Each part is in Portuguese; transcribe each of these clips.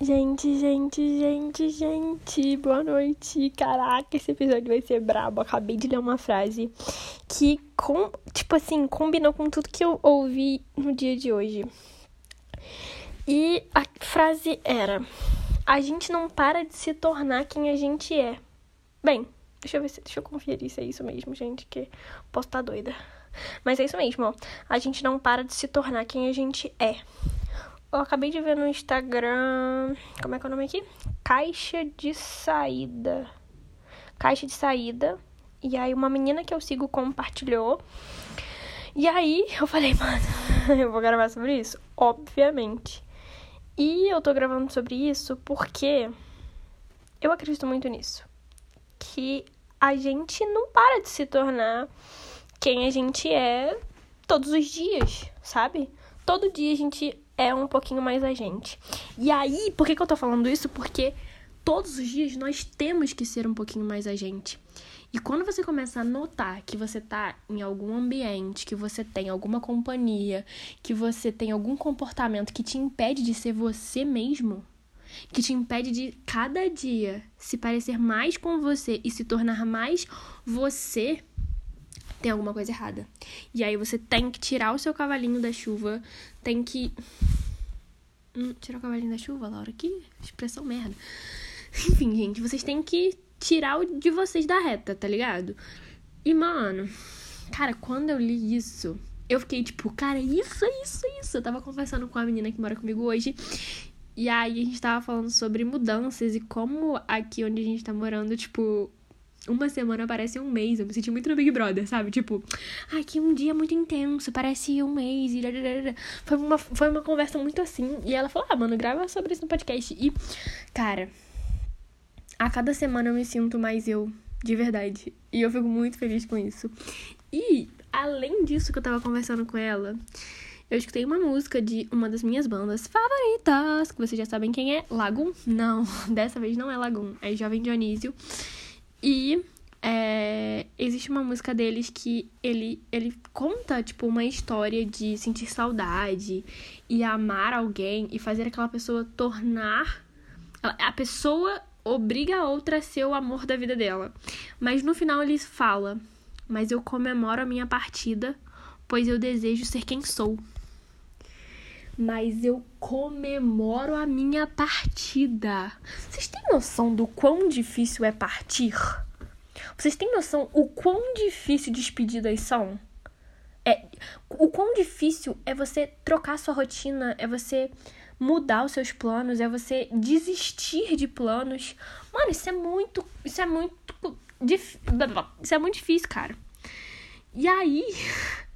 Gente, gente, gente, gente, boa noite. Caraca, esse episódio vai ser brabo. Acabei de ler uma frase que, com, tipo assim, combinou com tudo que eu ouvi no dia de hoje. E a frase era: A gente não para de se tornar quem a gente é. Bem, deixa eu ver se, deixa eu conferir se é isso mesmo, gente, que posso estar tá doida. Mas é isso mesmo, ó. A gente não para de se tornar quem a gente é. Eu acabei de ver no Instagram. Como é que é o nome aqui? Caixa de saída. Caixa de saída. E aí uma menina que eu sigo compartilhou. E aí eu falei, mano, eu vou gravar sobre isso? Obviamente. E eu tô gravando sobre isso porque eu acredito muito nisso. Que a gente não para de se tornar quem a gente é todos os dias, sabe? Todo dia a gente é um pouquinho mais a gente. E aí, por que, que eu tô falando isso? Porque todos os dias nós temos que ser um pouquinho mais a gente. E quando você começa a notar que você tá em algum ambiente, que você tem alguma companhia, que você tem algum comportamento que te impede de ser você mesmo, que te impede de cada dia se parecer mais com você e se tornar mais você, tem alguma coisa errada. E aí você tem que tirar o seu cavalinho da chuva, tem que. Hum, tirar o cavalinho da chuva, Laura? Que expressão merda. Enfim, gente, vocês têm que tirar o de vocês da reta, tá ligado? E, mano, cara, quando eu li isso, eu fiquei tipo, cara, isso, isso, isso. Eu tava conversando com a menina que mora comigo hoje. E aí a gente tava falando sobre mudanças e como aqui onde a gente tá morando, tipo, uma semana parece um mês. Eu me senti muito no Big Brother, sabe? Tipo, ai, que um dia muito intenso, parece um mês. Foi, uma, foi uma conversa muito assim. E ela falou, ah, mano, grava sobre isso no podcast. E, cara, a cada semana eu me sinto mais eu, de verdade. E eu fico muito feliz com isso. E, além disso que eu tava conversando com ela, eu escutei uma música de uma das minhas bandas favoritas, que vocês já sabem quem é, Lagoon. Não, dessa vez não é Lagoon, é Jovem Dionísio. E é, existe uma música deles que ele, ele conta, tipo, uma história de sentir saudade e amar alguém e fazer aquela pessoa tornar. A pessoa obriga a outra a ser o amor da vida dela. Mas no final ele fala: Mas eu comemoro a minha partida, pois eu desejo ser quem sou. Mas eu comemoro a minha partida. Vocês têm noção do quão difícil é partir? Vocês têm noção o quão difícil despedidas são? É, o quão difícil é você trocar sua rotina, é você mudar os seus planos, é você desistir de planos. Mano, isso é muito, isso é muito isso é muito difícil, cara. E aí,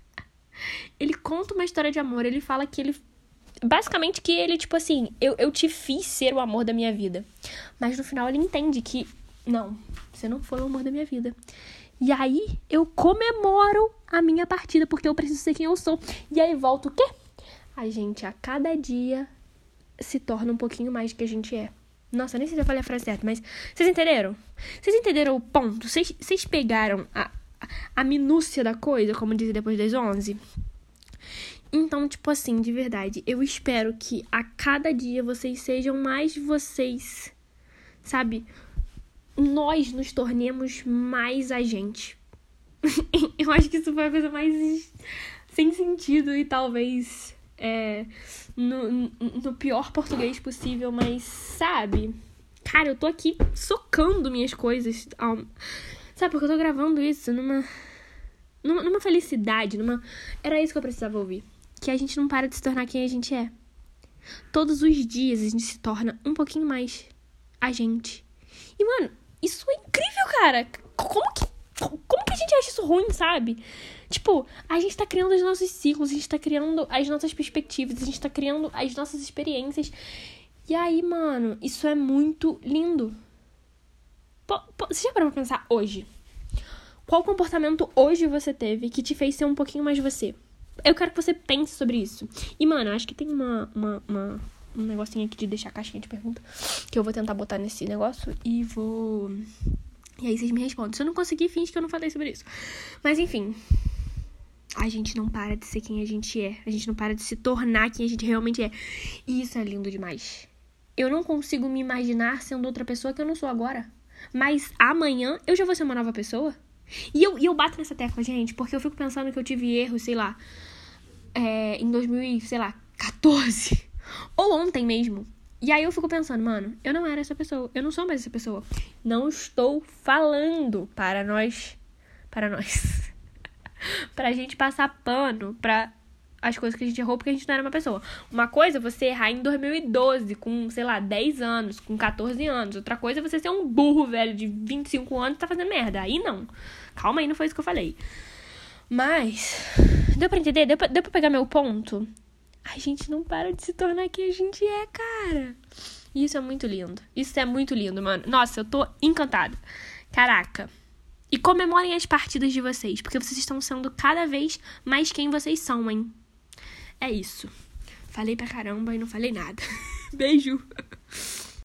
ele conta uma história de amor, ele fala que ele basicamente que ele tipo assim, eu, eu te fiz ser o amor da minha vida. Mas no final ele entende que não, você não foi o amor da minha vida. E aí eu comemoro a minha partida, porque eu preciso ser quem eu sou. E aí volta o quê? A gente a cada dia se torna um pouquinho mais do que a gente é. Nossa, nem sei se eu falei a frase certa, mas vocês entenderam? Vocês entenderam o ponto? Vocês, vocês pegaram a, a minúcia da coisa, como dizer depois das 11? Então, tipo assim, de verdade, eu espero que a cada dia vocês sejam mais vocês, sabe? nós nos tornemos mais a gente. eu acho que isso foi a coisa mais sem sentido e talvez é, no, no pior português possível, mas sabe? Cara, eu tô aqui socando minhas coisas. Sabe, porque eu tô gravando isso numa, numa, felicidade, numa. Era isso que eu precisava ouvir. Que a gente não para de se tornar quem a gente é. Todos os dias a gente se torna um pouquinho mais a gente. E, mano, isso é incrível, cara. Como que. Como que a gente acha isso ruim, sabe? Tipo, a gente tá criando os nossos ciclos, a gente tá criando as nossas perspectivas, a gente tá criando as nossas experiências. E aí, mano, isso é muito lindo. Pô, pô, você já parou pra pensar hoje? Qual comportamento hoje você teve que te fez ser um pouquinho mais você? Eu quero que você pense sobre isso. E, mano, acho que tem uma, uma, uma um negocinho aqui de deixar a caixinha de pergunta. Que eu vou tentar botar nesse negócio e vou. E aí vocês me respondem. Se eu não conseguir, finge que eu não falei sobre isso. Mas enfim. A gente não para de ser quem a gente é. A gente não para de se tornar quem a gente realmente é. E isso é lindo demais. eu não consigo me imaginar sendo outra pessoa que eu não sou agora. Mas amanhã eu já vou ser uma nova pessoa. E eu, e eu bato nessa tecla, gente, porque eu fico pensando que eu tive erro, sei lá, é, em 2014. Ou ontem mesmo. E aí eu fico pensando, mano, eu não era essa pessoa. Eu não sou mais essa pessoa. Não estou falando para nós. Para nós. pra gente passar pano pra as coisas que a gente errou porque a gente não era uma pessoa. Uma coisa é você errar em 2012, com, sei lá, 10 anos, com 14 anos. Outra coisa é você ser um burro velho de 25 anos e tá fazendo merda. Aí não. Calma aí, não foi isso que eu falei. Mas, deu pra entender? Deu pra, deu pra pegar meu ponto? A gente não para de se tornar quem a gente é, cara. Isso é muito lindo. Isso é muito lindo, mano. Nossa, eu tô encantada. Caraca. E comemorem as partidas de vocês, porque vocês estão sendo cada vez mais quem vocês são, hein? É isso. Falei pra caramba e não falei nada. Beijo!